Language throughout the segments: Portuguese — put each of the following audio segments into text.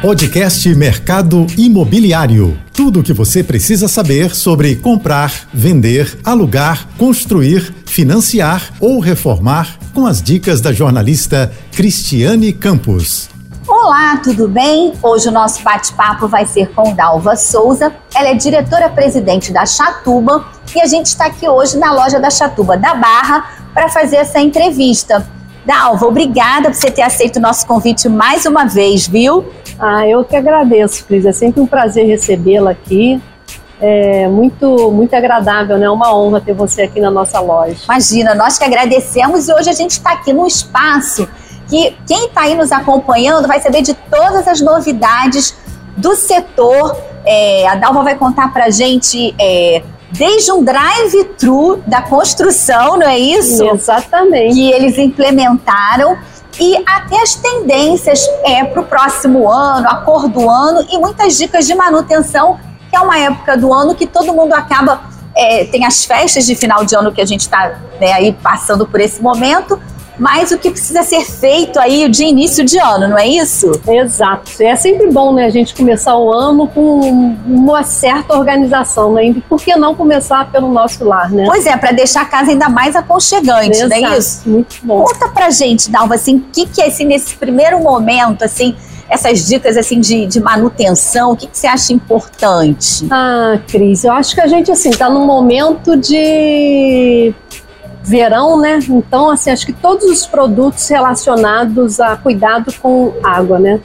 Podcast Mercado Imobiliário. Tudo o que você precisa saber sobre comprar, vender, alugar, construir, financiar ou reformar com as dicas da jornalista Cristiane Campos. Olá, tudo bem? Hoje o nosso bate-papo vai ser com Dalva Souza. Ela é diretora-presidente da Chatuba e a gente está aqui hoje na loja da Chatuba da Barra para fazer essa entrevista. Dalva, obrigada por você ter aceito o nosso convite mais uma vez, viu? Ah, eu que agradeço, Cris. É sempre um prazer recebê-la aqui. É muito, muito agradável, né? Uma honra ter você aqui na nossa loja. Imagina, nós que agradecemos e hoje a gente está aqui num espaço que quem está aí nos acompanhando vai saber de todas as novidades do setor. É, a Dalva vai contar para a gente é, desde um drive-thru da construção, não é isso? Exatamente. Que eles implementaram e até as tendências é, para o próximo ano, a cor do ano e muitas dicas de manutenção, que é uma época do ano que todo mundo acaba. É, tem as festas de final de ano que a gente está né, aí passando por esse momento, mas o que precisa ser feito aí de início de ano, não é isso? Exato. É sempre bom, né, a gente começar o ano com uma certa organização, né? E por que não começar pelo nosso lar, né? Pois é, para deixar a casa ainda mais aconchegante, Exato. não é isso? Muito bom. Conta pra gente, Dalva, assim, o que, que é assim, nesse primeiro momento, assim, essas dicas assim de, de manutenção, o que, que você acha importante? Ah, Cris, eu acho que a gente assim tá num momento de verão, né? Então, assim, acho que todos os produtos relacionados a cuidado com água, né?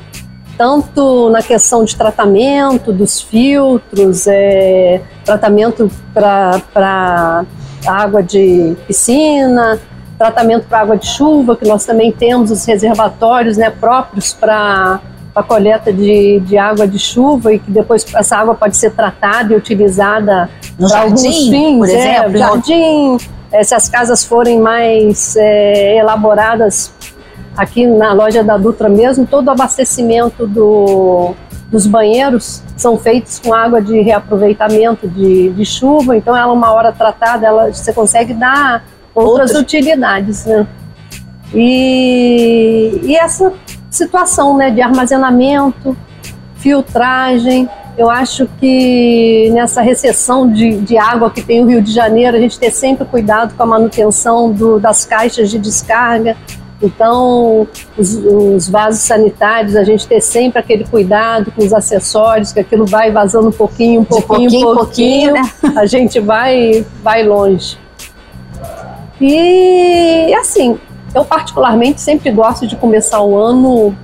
Tanto na questão de tratamento dos filtros, é, tratamento para água de piscina, tratamento para água de chuva, que nós também temos os reservatórios né, próprios para a coleta de, de água de chuva e que depois essa água pode ser tratada e utilizada No para alguns jardim, fins, por é, exemplo? jardim, é, se as casas forem mais é, elaboradas aqui na loja da Dutra mesmo, todo o abastecimento do, dos banheiros são feitos com água de reaproveitamento de, de chuva, então ela uma hora tratada, ela, você consegue dar outras, Outras. utilidades, né? E, e essa situação né, de armazenamento, filtragem, eu acho que nessa recessão de, de água que tem o Rio de Janeiro, a gente ter sempre cuidado com a manutenção do, das caixas de descarga. Então, os, os vasos sanitários, a gente ter sempre aquele cuidado com os acessórios, que aquilo vai vazando um pouquinho, um pouquinho, pouquinho um pouquinho, pouquinho, a gente vai, vai longe. E assim, eu particularmente sempre gosto de começar o ano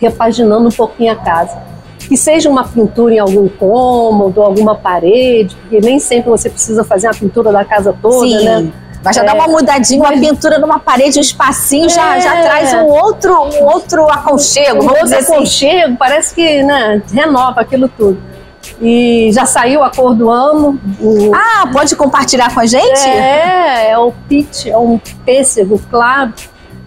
repaginando um pouquinho a casa. Que seja uma pintura em algum cômodo, alguma parede, porque nem sempre você precisa fazer a pintura da casa toda, Sim. né? Mas já dá uma mudadinha, uma pintura numa parede, um espacinho, já, É. já traz um outro, um outro aconchego, Um outro assim. aconchego, parece que né, renova aquilo tudo. E já saiu a cor do ano. o- Ah, pode compartilhar com a gente? É, é o peach, é um pêssego claro,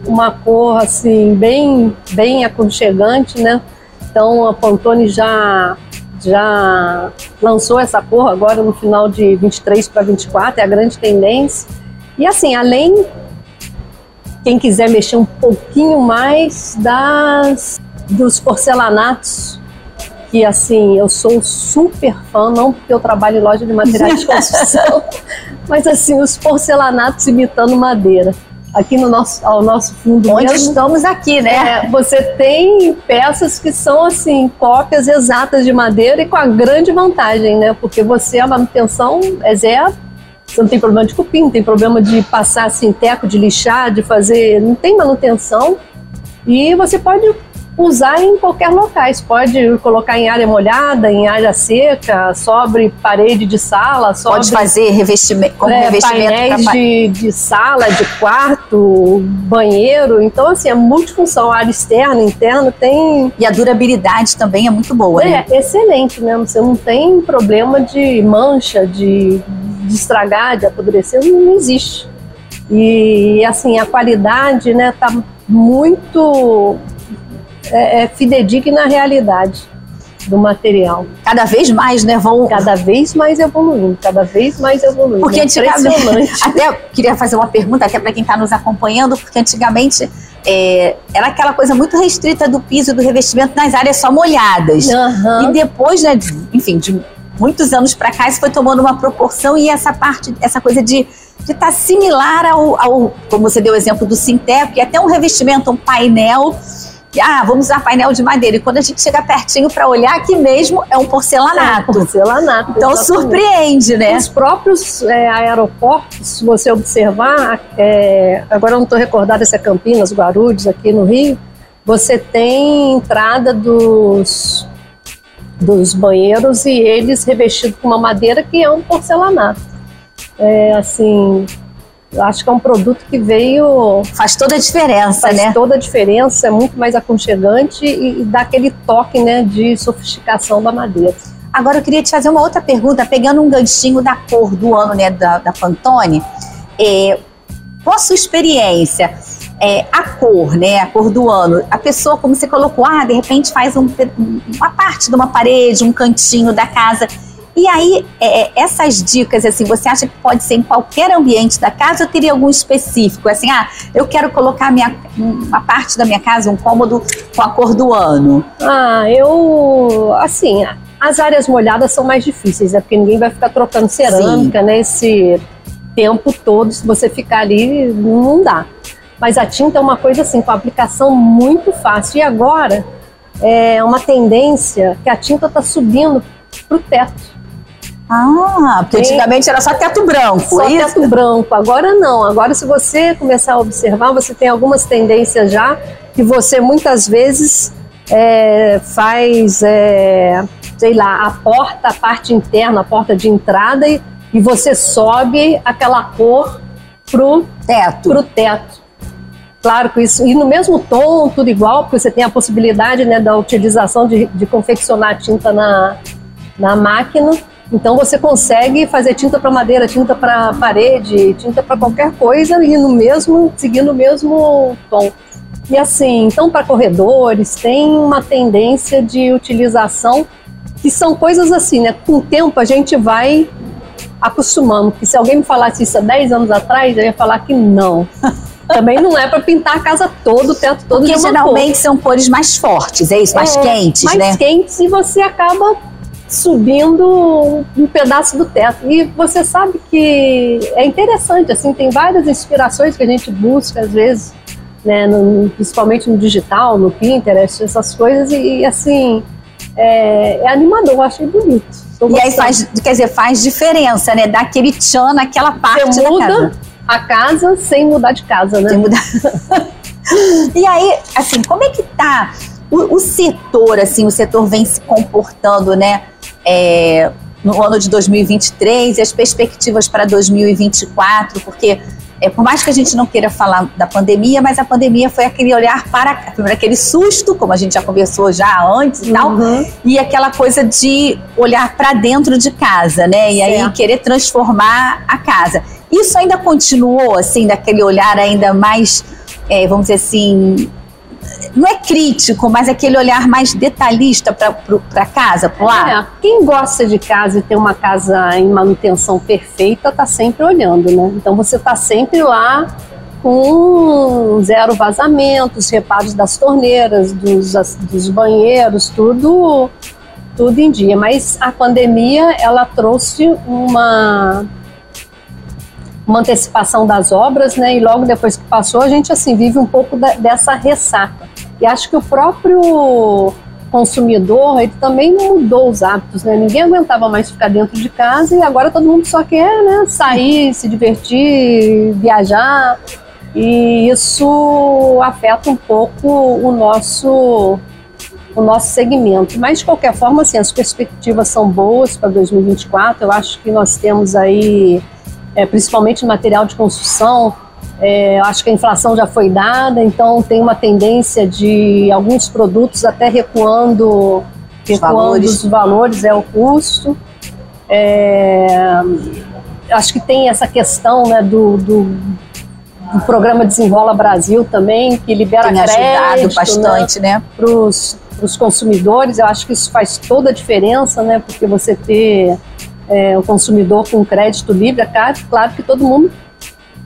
uma cor assim bem, bem aconchegante, né? Então a Pantone já já lançou essa cor agora no final de 23 para 24, é a grande tendência. E assim, além quem quiser mexer um pouquinho mais das dos porcelanatos que assim, eu sou super fã, não porque eu trabalho em loja de materiais de construção, mas assim, os porcelanatos imitando madeira. Aqui no nosso, ao nosso fundo Onde mesmo, estamos aqui, né? é, você tem peças que são assim, cópias exatas de madeira e com a grande vantagem, né? Porque você, a manutenção é zero, você não tem problema de cupim, não tem problema de passar assim, teco, de lixar, de fazer. Não tem manutenção. E você pode usar em qualquer locais. Pode colocar em área molhada, em área seca, sobre parede de sala, sobre Pode fazer revestimento, como é, revestimento painéis pra- de, de sala, de quarto, banheiro. Então, assim, é multifunção. Área externa, interna, tem. E a durabilidade também é muito boa, né? É excelente, né? Você não tem problema de mancha, de, de estragar, de apodrecer, não, não existe. E, assim, a qualidade, né, tá muito é, é fidedigna à realidade. do material. Cada vez mais, né? Vão... Cada vez mais evoluindo, cada vez mais evoluindo. Porque antigamente. Até queria fazer uma pergunta, até para quem está nos acompanhando, porque antigamente é, era aquela coisa muito restrita do piso do revestimento nas áreas só molhadas. Uhum. E depois, né, de, enfim, de muitos anos para cá, isso foi tomando uma proporção e essa parte, essa coisa de estar tá similar ao, ao, como você deu o exemplo do Sintep, que é até um revestimento, um painel ah, vamos usar painel de madeira. E quando a gente chega pertinho para olhar, aqui mesmo é um porcelanato. É um porcelanato. Então exatamente. surpreende, né? Os próprios é, aeroportos, se você observar, é, agora eu não estou recordada se é Campinas, Guarulhos, aqui no Rio, você tem entrada dos, dos banheiros e eles revestidos com uma madeira que é um porcelanato. É assim, eu acho que é um produto que veio. Faz toda a diferença, faz né? Faz toda a diferença, é muito mais aconchegante e, e dá aquele toque né, de sofisticação da madeira. Agora eu queria te fazer uma outra pergunta, pegando um ganchinho da cor do ano né, da, da Pantone. É, qual a sua experiência? É, a cor, né? A cor do ano. A pessoa, como você colocou, ah, de repente faz um, uma parte de uma parede, um cantinho da casa e aí, é, é, essas dicas, assim, você acha que pode ser em qualquer ambiente da casa ou teria algum específico? Assim, ah, eu quero colocar minha, uma parte da minha casa, um cômodo com a cor do ano. Ah, eu, assim, as áreas molhadas são mais difíceis, é Porque ninguém vai ficar trocando cerâmica, Sim. né? Esse tempo todo, se você ficar ali, não dá. Mas a tinta é uma coisa assim, com aplicação muito fácil. E agora, é uma tendência que a tinta está subindo para o teto. Ah, porque antigamente era só teto branco. Só é teto branco. Agora não. Agora, se você começar a observar, você tem algumas tendências já que você muitas vezes é, faz, é, sei lá, a porta, a parte interna, a porta de entrada e, e você sobe aquela cor pro teto. Pro teto. Claro que isso, e no mesmo tom, tudo igual, porque você tem a possibilidade né, da utilização de, de confeccionar tinta na, na máquina então você consegue fazer tinta para madeira, tinta para parede, tinta para qualquer coisa e no mesmo seguindo o mesmo tom. E assim, então para corredores tem uma tendência de utilização que são coisas assim, né? Com o tempo a gente vai acostumando. Porque se alguém me falasse isso há 10 anos atrás, eu ia falar que não. Também não é para pintar a casa todo, o teto todo Porque de uma geralmente cor. são cores mais fortes, é isso? Mais é, quentes, mais né? Mais quentes e você acaba subindo um pedaço do teto. E você sabe que é interessante, assim, tem várias inspirações que a gente busca às vezes, né, no, principalmente no digital, no Pinterest, essas coisas, e, e assim, é, é animador, achei bonito. E aí faz, quer dizer, faz diferença, né? Dá aquele tchan naquela parte você muda da casa. a casa sem mudar de casa, né? Sem mudar. e aí, assim, como é que tá o, o setor, assim, o setor vem se comportando, né? É, no ano de 2023 e as perspectivas para 2024, porque é, por mais que a gente não queira falar da pandemia, mas a pandemia foi aquele olhar para aquele susto, como a gente já conversou já antes e tal, uhum. e aquela coisa de olhar para dentro de casa, né? E certo. aí querer transformar a casa. Isso ainda continuou assim, daquele olhar ainda mais, é, vamos dizer assim, não é crítico, mas aquele olhar mais detalhista para casa, para lá. É, quem gosta de casa e tem uma casa em manutenção perfeita, tá sempre olhando, né? Então você tá sempre lá com zero vazamentos, reparos das torneiras, dos, dos banheiros, tudo tudo em dia. Mas a pandemia ela trouxe uma uma antecipação das obras, né? E logo depois que passou, a gente assim vive um pouco da, dessa ressaca. E acho que o próprio consumidor, ele também mudou os hábitos, né? Ninguém aguentava mais ficar dentro de casa e agora todo mundo só quer, né, sair, se divertir, viajar. E isso afeta um pouco o nosso o nosso segmento. Mas de qualquer forma, assim, as perspectivas são boas para 2024. Eu acho que nós temos aí é, principalmente material de construção. É, acho que a inflação já foi dada, então tem uma tendência de alguns produtos até recuando, recuando valores. os valores, é o custo. É, acho que tem essa questão né, do, do, do, programa Desenrola Brasil também, que libera tem crédito ajudado bastante, né? né? os consumidores. Eu acho que isso faz toda a diferença, né? Porque você ter é, o consumidor com crédito livre, é claro, claro que todo mundo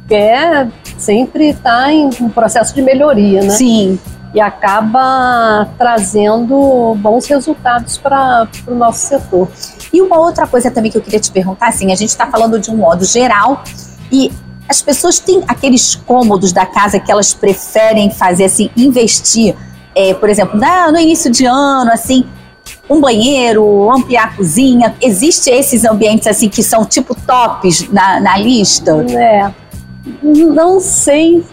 quer sempre estar tá em um processo de melhoria, né? Sim. E acaba trazendo bons resultados para o nosso setor. E uma outra coisa também que eu queria te perguntar, assim, a gente está falando de um modo geral e as pessoas têm aqueles cômodos da casa que elas preferem fazer, assim, investir, é, por exemplo, no início de ano, assim, um banheiro, ampliar a cozinha. Existe esses ambientes assim que são tipo tops na, na lista? É. Não sei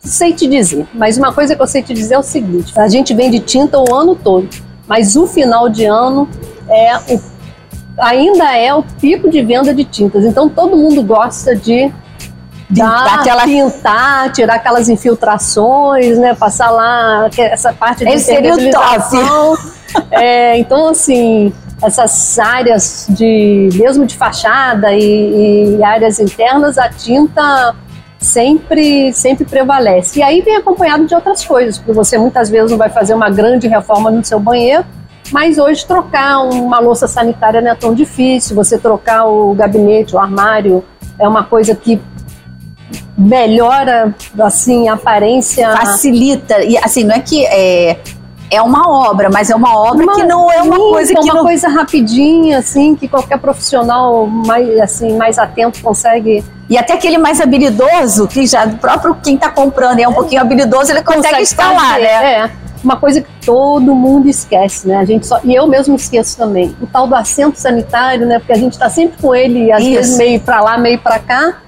sei te dizer, mas uma coisa que eu sei te dizer é o seguinte: a gente vende tinta o ano todo, mas o final de ano é o, ainda é o pico de venda de tintas. Então todo mundo gosta de dar, aquela... pintar, tirar aquelas infiltrações, né? Passar lá essa parte de Esse seria o top. É, então, assim, essas áreas de mesmo de fachada e, e, áreas internas, a tinta sempre sempre prevalece. E aí vem acompanhado de outras coisas, porque você muitas vezes não vai fazer uma grande reforma no seu banheiro, mas hoje trocar uma louça sanitária não é tão difícil, você trocar o gabinete, o armário, é uma coisa que melhora assim a aparência. Facilita. E assim não é que é, é uma obra, mas é uma obra uma, que não é uma coisa que é uma não... coisa rapidinha, assim, que qualquer profissional mais assim mais atento consegue. E até aquele mais habilidoso, que já o próprio quem está comprando é um pouquinho habilidoso, ele consegue, consegue instalar, fazer, né? É. Uma coisa que todo mundo esquece, né? A gente só, e eu mesmo esqueço também. O tal do assento sanitário, né? Porque a gente está sempre com ele, às Isso. vezes meio para lá, meio para cá.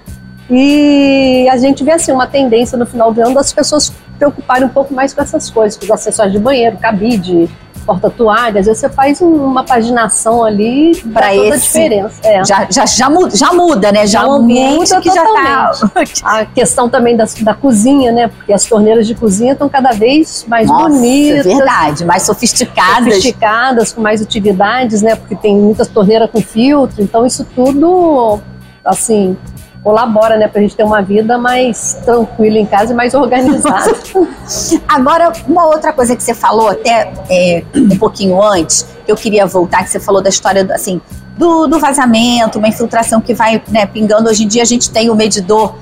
E a gente vê assim uma tendência no final do ano das pessoas preocuparem um pouco mais com essas coisas, com os acessórios de banheiro, cabide, porta-toalha. Às vezes você faz uma paginação ali para toda a diferença. É. Já, já, já, muda, já muda, né? Já, já um muda que totalmente. já tá... A questão também da, da cozinha, né? Porque as torneiras de cozinha estão cada vez mais Nossa, bonitas. verdade. Mais sofisticadas. Sofisticadas, com mais utilidades, né? Porque tem muitas torneiras com filtro. Então isso tudo, assim, colabora, né, pra gente ter uma vida mais tranquila em casa e mais organizada. Agora, uma outra coisa que você falou até é, um pouquinho antes, que eu queria voltar, que você falou da história, assim, do, do vazamento, uma infiltração que vai né, pingando. Hoje em dia a gente tem o medidor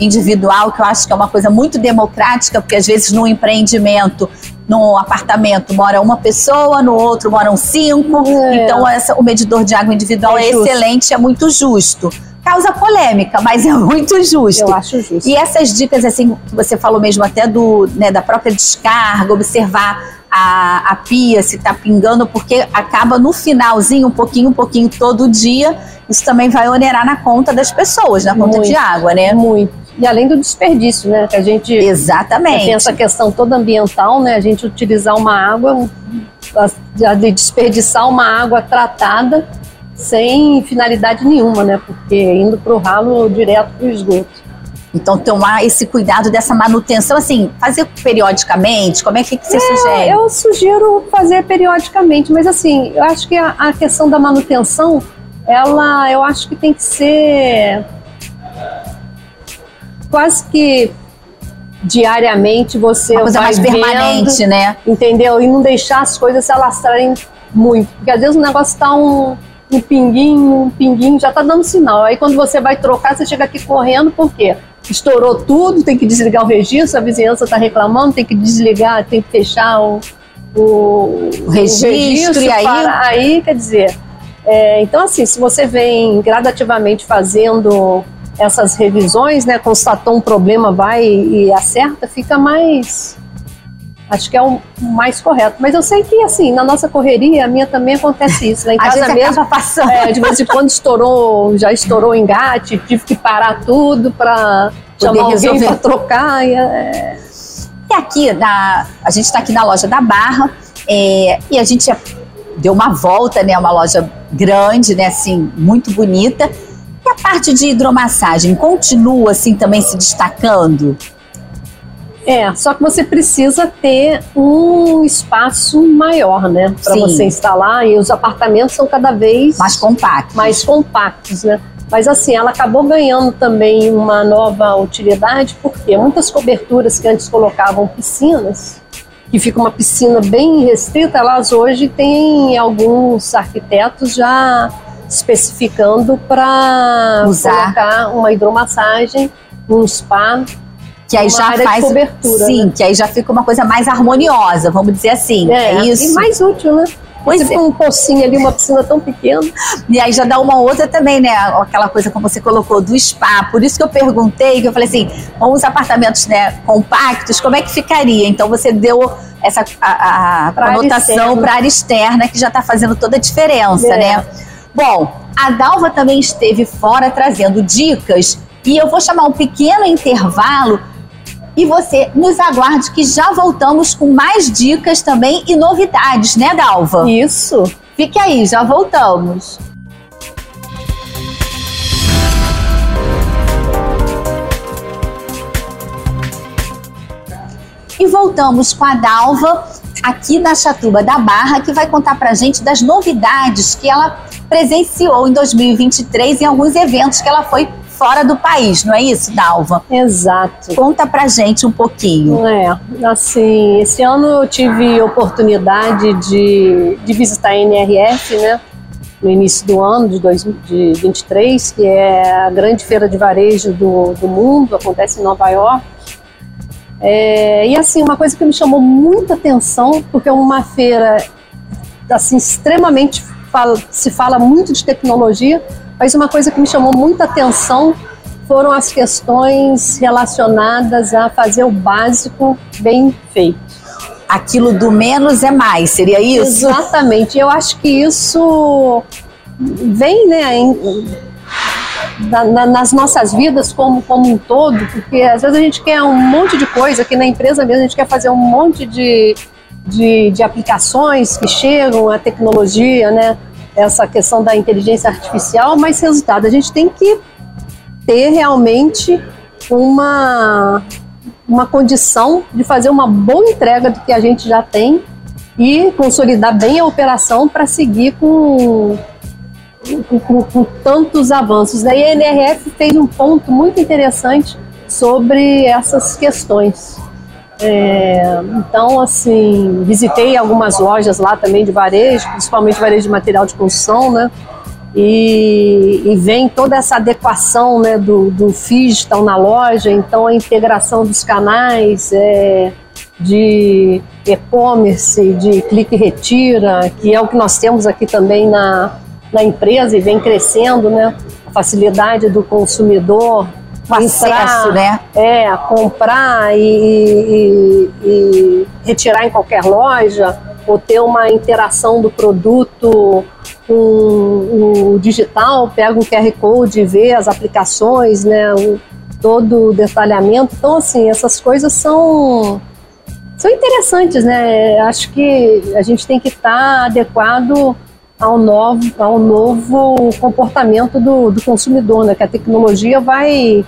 individual, que eu acho que é uma coisa muito democrática, porque às vezes no empreendimento, no apartamento, mora uma pessoa, no outro moram cinco. É. Então, essa, o medidor de água individual é, é excelente, é muito justo causa polêmica, mas é muito justo. Eu acho justo. E essas dicas, assim, que você falou mesmo até do, né, da própria descarga, observar a, a pia se está pingando, porque acaba no finalzinho, um pouquinho, um pouquinho todo dia, isso também vai onerar na conta das pessoas, na conta muito, de água, né? Muito. E além do desperdício, né? Que a gente Exatamente. tem essa questão toda ambiental, né? A gente utilizar uma água, de desperdiçar uma água tratada sem finalidade nenhuma, né? Porque indo para o ralo direto para o esgoto. Então, tomar esse cuidado dessa manutenção, assim, fazer periodicamente, como é que, que você é, sugere? Eu sugiro fazer periodicamente, mas assim, eu acho que a, a, questão da manutenção, ela, eu acho que tem que ser quase que diariamente você Uma coisa mais vendo, permanente, né? Entendeu? E não deixar as coisas se alastrarem muito, porque às vezes o negócio está um um pinguinho, um pinguinho, já tá dando sinal. Aí quando você vai trocar, você chega aqui correndo, por quê? Estourou tudo, tem que desligar o registro, a vizinhança está reclamando, tem que desligar, tem que fechar o, o, o registro, o registro, e aí... Para, aí, quer dizer... É, então, assim, se você vem gradativamente fazendo essas revisões, né, constatou um problema, vai e acerta, fica mais Acho que é o mais correto. Mas eu sei que, assim, na nossa correria, a minha também acontece isso. Lá em casa mesmo, passando. É, de vez em quando estourou, já estourou o engate, tive que parar tudo para chamar alguém para trocar. E, é... e aqui, na, a gente está aqui na loja da Barra, é, e a gente deu uma volta, né? Uma loja grande, né? Assim, muito bonita. E a parte de hidromassagem continua, assim, também se destacando? É, só que você precisa ter um espaço maior, né? Para você instalar. E os apartamentos são cada vez mais compactos. Mais compactos, né? Mas assim, ela acabou ganhando também uma nova utilidade, porque muitas coberturas que antes colocavam piscinas que fica uma piscina bem restrita, elas hoje têm alguns arquitetos já especificando para colocar uma hidromassagem, um spa, Que aí uma já faz. cobertura, sim, né? que aí já fica uma coisa mais harmoniosa, vamos dizer assim. É, isso. E mais útil, né? Pois é. com um pocinho ali, uma piscina tão pequena. E aí já dá uma outra também, né? Aquela coisa como você colocou do spa. Por isso que eu perguntei, que eu falei assim, com os apartamentos né, compactos, como é que ficaria? Então você deu essa a, a Pra conotação para a área externa, que já está fazendo toda a diferença, É. né? Bom, a Dalva também esteve fora trazendo dicas e eu vou chamar um pequeno intervalo e você nos aguarde que já voltamos com mais dicas também e novidades, né, Dalva? Isso. Fique aí, já voltamos. E voltamos com a Dalva aqui na Chatuba da Barra, que vai contar pra gente das novidades que ela presenciou em 2023 em alguns eventos que ela foi fora do país, não é isso, Dalva? Exato. Conta pra gente um pouquinho. É, assim, esse ano eu tive oportunidade de, de visitar a NRF, né? No início do ano de 2023, que é a grande feira de varejo do, do mundo, acontece em Nova York. É, e assim, uma coisa que me chamou muita atenção, porque é uma feira assim, extremamente fala- se fala muito de tecnologia, mas uma coisa que me chamou muita atenção foram as questões relacionadas a fazer o básico bem feito. Aquilo do menos é mais, seria isso? Exatamente. Eu acho que isso vem né, em- na- na- nas nossas vidas como, como um todo, porque às vezes a gente quer um monte de coisa, aqui na empresa mesmo a gente quer fazer um monte de, de, de aplicações que chegam, a tecnologia, né, essa questão da inteligência artificial, mas resultado, a gente tem que ter realmente uma, uma condição de fazer uma boa entrega do que a gente já tem e consolidar bem a operação para seguir com, com, com- com tantos avanços. Daí a NRF fez um ponto muito interessante sobre essas questões. É, então, assim, visitei algumas lojas lá também de varejo, principalmente varejo de material de construção, né? E, e vem toda essa adequação né, do, do digital na loja, então a integração dos canais é, de e-commerce, de clique e retira, que é o que nós temos aqui também na, na empresa e vem crescendo, né? A facilidade do consumidor Acesso, né? é, comprar e, e- e retirar em qualquer loja, ou ter uma interação do produto com o digital, pega um QR Code e vê as aplicações, né, o- todo o detalhamento. Então, assim, essas coisas são, são interessantes, né? Acho que a gente tem que estar adequado ao novo, ao novo comportamento do, do consumidor, né? Que a tecnologia vai,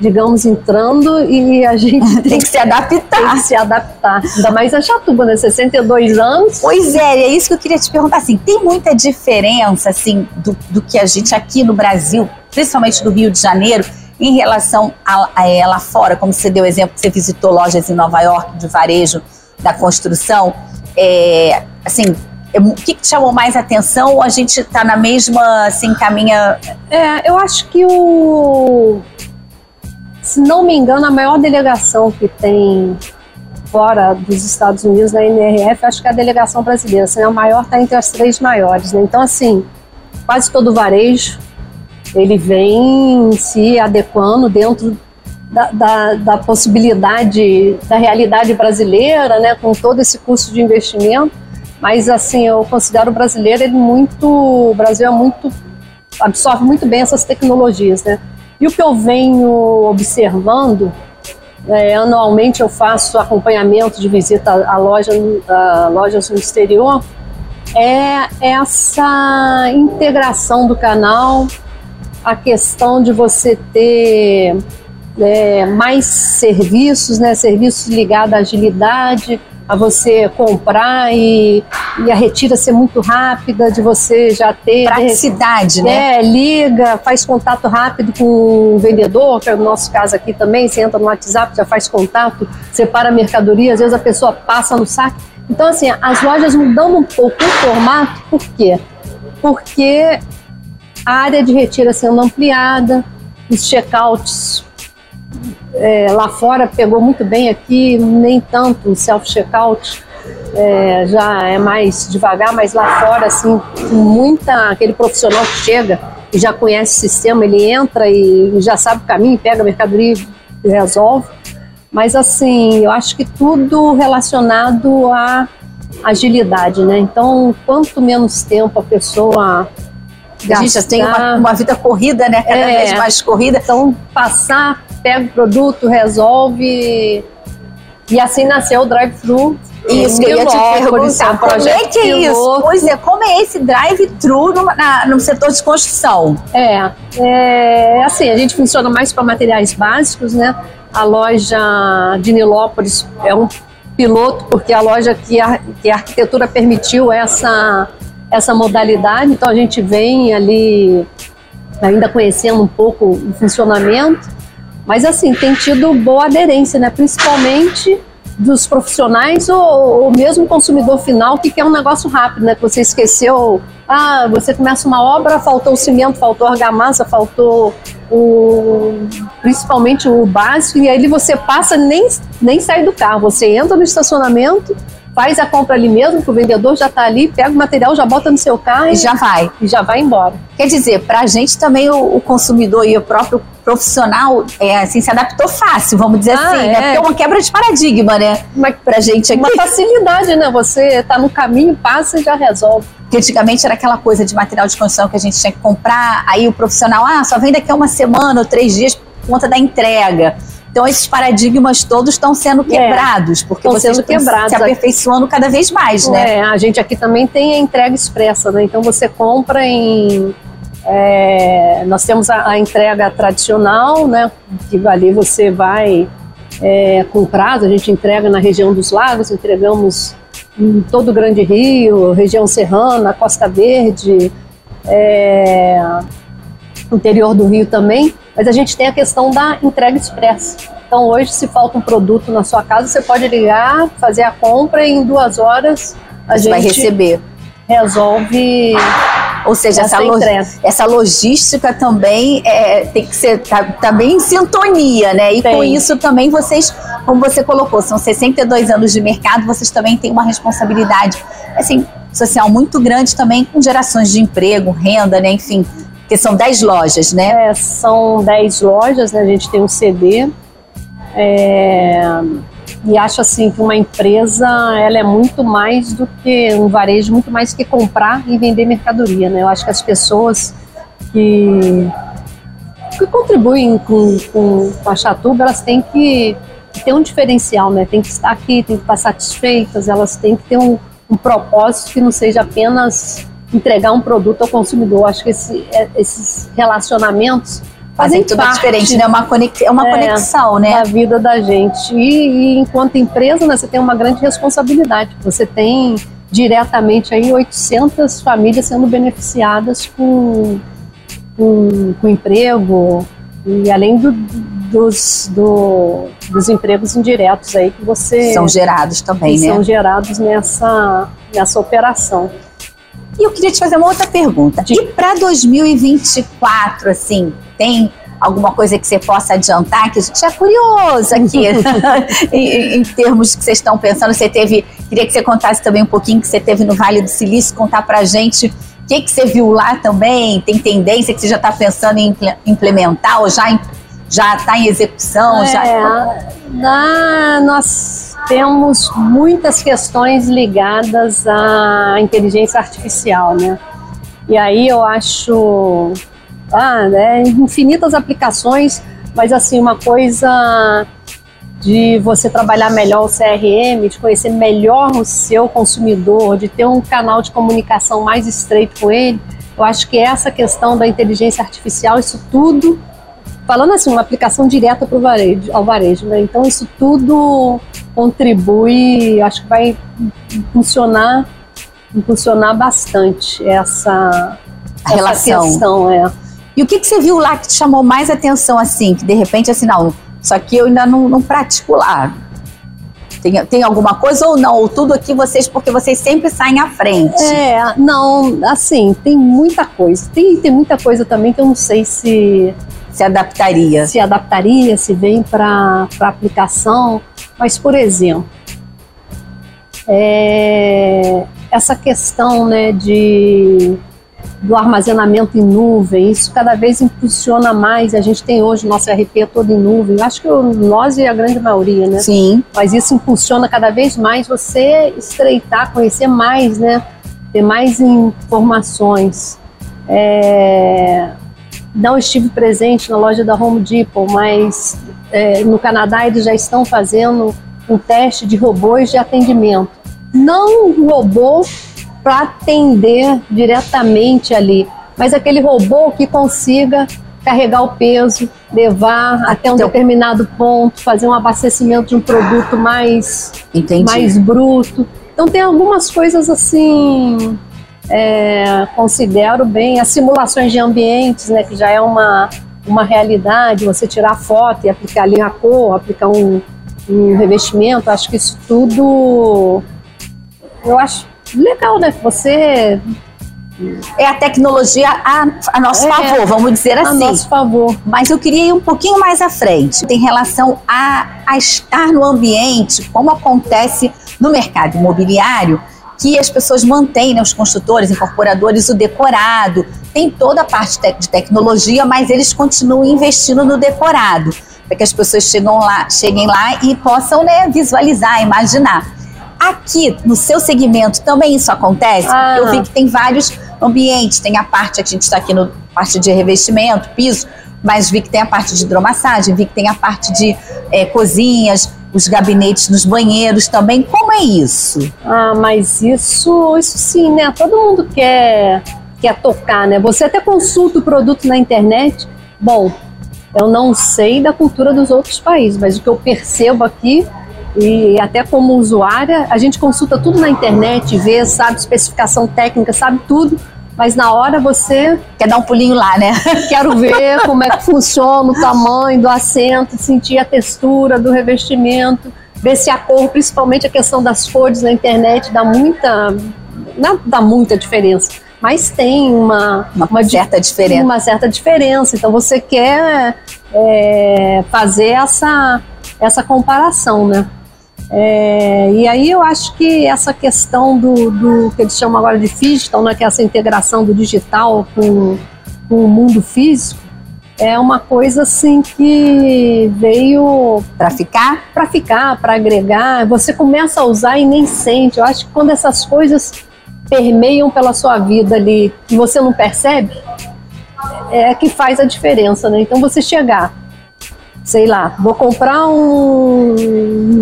digamos, entrando e a gente Tem que se tem adaptar. que se adaptar. Ainda mais a Chatuba, né? 62 anos. Pois é, e é isso que eu queria te perguntar. Assim, tem muita diferença assim do, do que a gente aqui no Brasil, principalmente do Rio de Janeiro, em relação a, a é, lá fora, como você deu o exemplo que você visitou lojas em Nova York de varejo da construção. É, assim, é, o que, que te chamou mais atenção? Ou a gente está na mesma, assim, caminha. É, eu acho que o. Se não me engano, a maior delegação que tem fora dos Estados Unidos na NRF, acho que é a delegação brasileira. É a maior, está entre as três maiores. Né? Então, assim, quase todo o varejo ele vem se adequando dentro da, da, da possibilidade da realidade brasileira, né, com todo esse custo de investimento. Mas assim, eu considero o brasileiro ele muito, o Brasil é muito absorve muito bem essas tecnologias, né? E o que eu venho observando, é, anualmente eu faço acompanhamento de visita a, loja, a lojas no exterior, é essa integração do canal, a questão de você ter é, mais serviços, né, serviços ligados à agilidade, a você comprar e, e, a retira ser muito rápida, de você já ter. Praticidade, de, né? É, liga, faz contato rápido com o vendedor, que é o nosso caso aqui também. Você entra no WhatsApp, já faz contato, separa a mercadoria, às vezes a pessoa passa no saque. Então, assim, as lojas mudando um pouco o formato, por quê? Porque a área de retira sendo ampliada, os checkouts é, lá fora pegou muito bem aqui, nem tanto o self-checkout. É, já é mais devagar, mas lá fora, assim, muita aquele profissional que chega e já conhece o sistema, ele entra e já sabe o caminho, pega a mercadoria e resolve. Mas assim, eu acho que tudo relacionado à agilidade, né? Então, quanto menos tempo a pessoa a gente já tem uma, uma, vida corrida, né? Cada é, vez mais corrida. Então, passar, pega o produto, resolve. E assim nasceu o drive-thru. Isso eu ia te perguntar. Como é que é isso? Pois é, como é esse drive-thru no, no setor de construção? É, é, assim, a gente funciona mais para materiais básicos, né? A loja de Nilópolis é um piloto, porque a loja que a, que a arquitetura permitiu essa essa modalidade, então a gente vem ali ainda conhecendo um pouco o funcionamento, mas assim, tem tido boa aderência, né? principalmente dos profissionais ou, ou mesmo consumidor final que quer um negócio rápido, né? Que você esqueceu, ah, você começa uma obra, faltou cimento, faltou argamassa, faltou o, principalmente o básico, e aí você passa nem nem sai do carro, você entra no estacionamento, faz a compra ali mesmo, que o vendedor já está ali, pega o material, já bota no seu carro e, já vai. E já vai embora. Quer dizer, para a gente também o, o, consumidor e o próprio profissional é, assim, se adaptou fácil, vamos dizer ah, assim, né? é. né? Porque é uma quebra de paradigma, né? Uma, pra gente aqui. Uma facilidade, né? Você está no caminho, passa e já resolve. Porque antigamente era aquela coisa de material de construção que a gente tinha que comprar, aí o profissional, ah, só vem daqui a uma semana ou três dias por conta da entrega. Então esses paradigmas todos estão sendo é, quebrados, porque estão vocês sendo quebrados, se aperfeiçoando cada vez mais, né? É, a gente aqui também tem a entrega expressa, né? Então você compra em é, nós temos a, a, entrega tradicional, né? Que ali você vai é, com prazo, a gente entrega na região dos lagos, entregamos em todo o Grande Rio, região serrana, Costa Verde, é, interior do Rio também. Mas a gente tem a questão da entrega expressa. Então hoje, se falta um produto na sua casa, você pode ligar, fazer a compra e em duas horas a você gente vai receber. Resolve. Ou seja, essa, essa logística também é, tem que ser tá, tá bem em sintonia, né? E com isso também vocês, como você colocou, são 62 anos de mercado, vocês também têm uma responsabilidade assim, social muito grande também com gerações de emprego, renda, né? Enfim, porque são 10 lojas, né? É, são 10 lojas, né? A gente tem um CD. É, e acho assim que uma empresa ela é muito mais do que um varejo, muito mais que comprar e vender mercadoria, né? Eu acho que as pessoas que, que contribuem com, com a Chatuba, elas têm que ter um diferencial, né? Tem que estar aqui, tem que estar satisfeitas, elas têm que ter um, um propósito que não seja apenas entregar um produto ao consumidor. Acho que esse, é, esses relacionamentos fazem tudo parte, diferente, né? Uma conex, é uma é, conexão, né? Da vida da gente. E, e, enquanto empresa, né, você tem uma grande responsabilidade. Você tem diretamente aí 800 famílias sendo beneficiadas com, com, com emprego e além do, dos, do, dos empregos indiretos aí que você são gerados também, né? São gerados nessa nessa operação. E eu queria te fazer uma outra pergunta. E para 2024, assim, tem alguma coisa que você possa adiantar, que a gente é curioso aqui, em, em, termos que vocês estão pensando. Você teve, queria que você contasse também um pouquinho que você teve no Vale do Silício, contar para a gente o que, que você viu lá também, tem tendência que você já está pensando em implementar ou já já está em execução? É, já... na, nós temos muitas questões ligadas à inteligência artificial, né? E aí eu acho ah, né, infinitas aplicações, mas assim, uma coisa de você trabalhar melhor o CRM, de conhecer melhor o seu consumidor, de ter um canal de comunicação mais estreito com ele. Eu acho que essa questão da inteligência artificial, isso tudo falando assim, uma aplicação direta para o varejo, ao varejo. Né? Então, isso tudo contribui, acho que vai funcionar, funcionar bastante essa, a relação. questão. É. E o que, que você viu lá que te chamou mais atenção, assim, que de repente, assim, não, isso aqui eu ainda não, não pratico lá. Tem, tem alguma coisa ou não? Ou tudo aqui vocês, porque vocês sempre saem à frente? É, não, assim, tem muita coisa. Tem, tem muita coisa também que eu não sei se. Se adaptaria. Se adaptaria, se vem para aplicação. Mas, por exemplo, é, essa questão né, de do armazenamento em nuvem, isso cada vez impulsiona mais. A gente tem hoje nosso RP todo em nuvem. Acho que nós e a grande maioria, né? Sim. Mas isso impulsiona cada vez mais você estreitar, conhecer mais, né? Ter mais informações. É... Não estive presente na loja da Home Depot, mas é, no Canadá eles já estão fazendo um teste de robôs de atendimento. Não um robô para atender diretamente ali, mas aquele robô que consiga carregar o peso, levar até um então, determinado ponto, fazer um abastecimento de um produto mais, mais bruto. Então tem algumas coisas assim, é, considero bem, as simulações de ambientes, né, que já é uma, uma realidade, você tirar foto e aplicar ali a cor, aplicar um, um revestimento, acho que isso tudo eu acho legal, né? Você é a tecnologia a, a nosso é, favor, vamos dizer assim. A nosso favor. Mas eu queria ir um pouquinho mais à frente, em relação a, a estar no ambiente, como acontece no mercado imobiliário, que as pessoas mantêm, né, os construtores, incorporadores, o decorado. Tem toda a parte de tecnologia, mas eles continuam investindo no decorado, para que as pessoas chegam lá, cheguem lá e possam né, visualizar, imaginar. Aqui, no seu segmento, também isso acontece? Ah. Eu vi que tem vários ambientes. Tem a parte, a gente está aqui no parte de revestimento, piso, mas vi que tem a parte de hidromassagem, vi que tem a parte de é, cozinhas, os gabinetes nos banheiros também. Como é isso? Ah, mas isso, isso sim, né? Todo mundo quer, quer tocar, né? Você até consulta o produto na internet. Bom, eu não sei da cultura dos outros países, mas o que eu percebo aqui e até como usuária, a gente consulta tudo na internet, vê, sabe especificação técnica, sabe tudo, mas na hora você quer dar um pulinho lá, né? Quero ver como é que funciona o tamanho do assento, sentir a textura do revestimento, ver se a cor, principalmente a questão das cores na internet, dá muita, não dá muita diferença, mas tem uma, uma, uma certa diferença. Uma certa diferença. Então você quer é, fazer essa essa comparação, né? É, e aí eu acho que essa questão do, do, que eles chamam agora de digital, né, que é essa integração do digital com, com o mundo físico, é uma coisa assim que veio para ficar, para ficar, para agregar. Você começa a usar e nem sente. Eu acho que quando essas coisas permeiam pela sua vida ali e você não percebe, é que faz a diferença, né? Então você chegar sei lá, vou comprar um,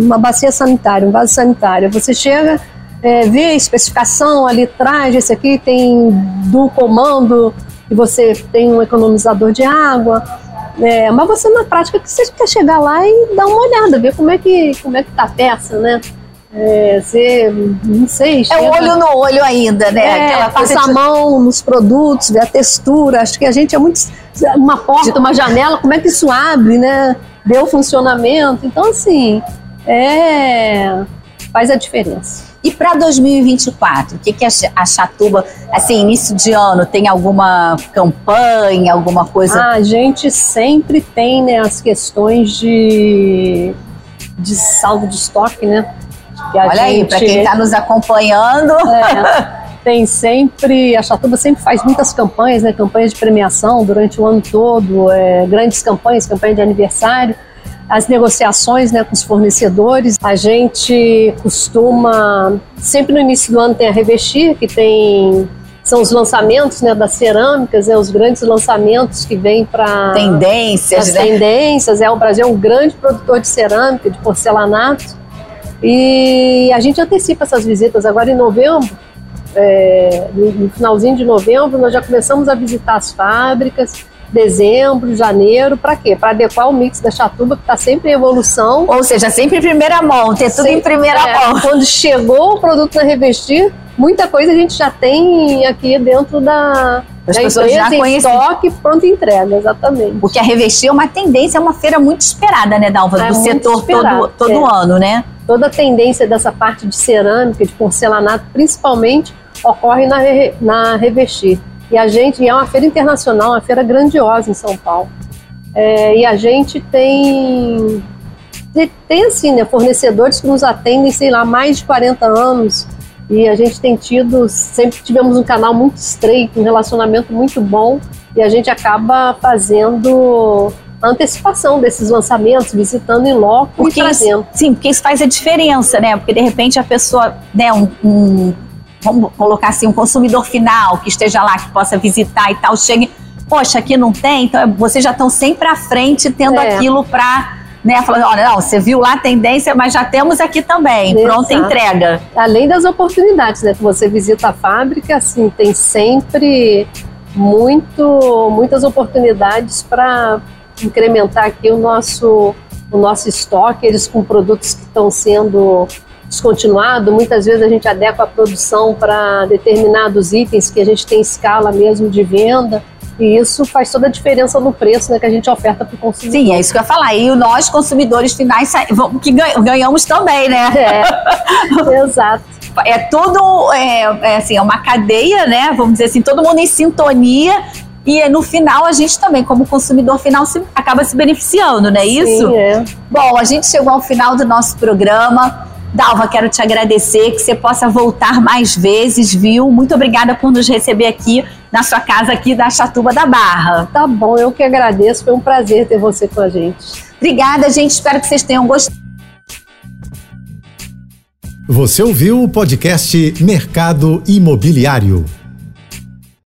uma bacia sanitária, um vaso sanitário. Você chega, é, vê a especificação ali atrás, esse aqui tem do comando e você tem um economizador de água. É, mas você na prática você quer chegar lá e dar uma olhada, ver como é que como é que tá a peça, né? É, você, não sei. Chega, é olho no olho ainda, né? É, Aquela passa a mão nos produtos, ver a textura. Acho que a gente é muito. Uma porta, uma janela, como é que isso abre, né? Deu funcionamento. Então, assim, é, faz a diferença. E para 2024, o que, que a Chatuba, assim, início de ano, tem alguma campanha, alguma coisa? Ah, a gente sempre tem né, as questões de, de saldo de estoque, né? Olha gente, aí, para quem está nos acompanhando. É, tem sempre, a Chatuba sempre faz muitas campanhas, né? Campanhas de premiação durante o ano todo, é, grandes campanhas, campanha de aniversário as negociações né, com os fornecedores. A gente costuma, sempre no início do ano tem a Revestir, que tem são os lançamentos né, das cerâmicas, né, os grandes lançamentos que vêm para tendências, as né? tendências. É o Brasil é um grande produtor de cerâmica, de porcelanato. E a gente antecipa essas visitas. Agora em novembro, é, no finalzinho de novembro, nós já começamos a visitar as fábricas dezembro, janeiro, para quê? Para adequar o mix da chatuba, que está sempre em evolução. Ou seja, sempre em primeira mão, ter tudo em primeira é, mão. Quando chegou o produto na Revestir, muita coisa a gente já tem aqui dentro da, as da pessoas já conhecem. estoque, pronta entrega, exatamente. Porque a Revestir é uma tendência, é uma feira muito esperada, né, Dalva? É do setor esperado, todo, todo é. ano, né? Toda a tendência dessa parte de cerâmica, de porcelanato, principalmente, ocorre na, na Revestir. E a gente, e é uma feira internacional, uma feira grandiosa em São Paulo. É, e a gente tem, tem assim, né, fornecedores que nos atendem, sei lá, mais de 40 anos. E a gente tem tido, sempre tivemos um canal muito estreito, um relacionamento muito bom. E a gente acaba fazendo antecipação desses lançamentos, visitando em loco porque e trazendo. Isso, sim, porque isso faz a diferença, né? Porque de repente a pessoa, né, um, um vamos colocar assim, um consumidor final que esteja lá, que possa visitar e tal, chegue, poxa, aqui não tem, então vocês já estão sempre à frente tendo é. aquilo para né, falando, olha, não, você viu lá a tendência, mas já temos aqui também, Exato. pronta entrega. Além das oportunidades, né, que você visita a fábrica, assim, tem sempre muito, muitas oportunidades para incrementar aqui o nosso, o nosso estoque, eles com produtos que estão sendo descontinuado, muitas vezes a gente adequa a produção para determinados itens que a gente tem escala mesmo de venda. E isso faz toda a diferença no preço né, que a gente oferta para o consumidor. Sim, é isso que eu ia falar. E nós, consumidores finais, que ganhamos também, né? É, exato. É tudo, é, é, assim, é uma cadeia, né? Vamos dizer assim, todo mundo em sintonia e no final a gente também, como consumidor final, se, acaba se beneficiando, não é isso? Sim, é. Bom, a gente chegou ao final do nosso programa. Dalva, quero te agradecer, que você possa voltar mais vezes, viu? Muito obrigada por nos receber aqui na sua casa aqui da Chatuba da Barra. Tá bom, eu que agradeço, foi um prazer ter você com a gente. Obrigada, gente, espero que vocês tenham gostado. Você ouviu o podcast Mercado Imobiliário.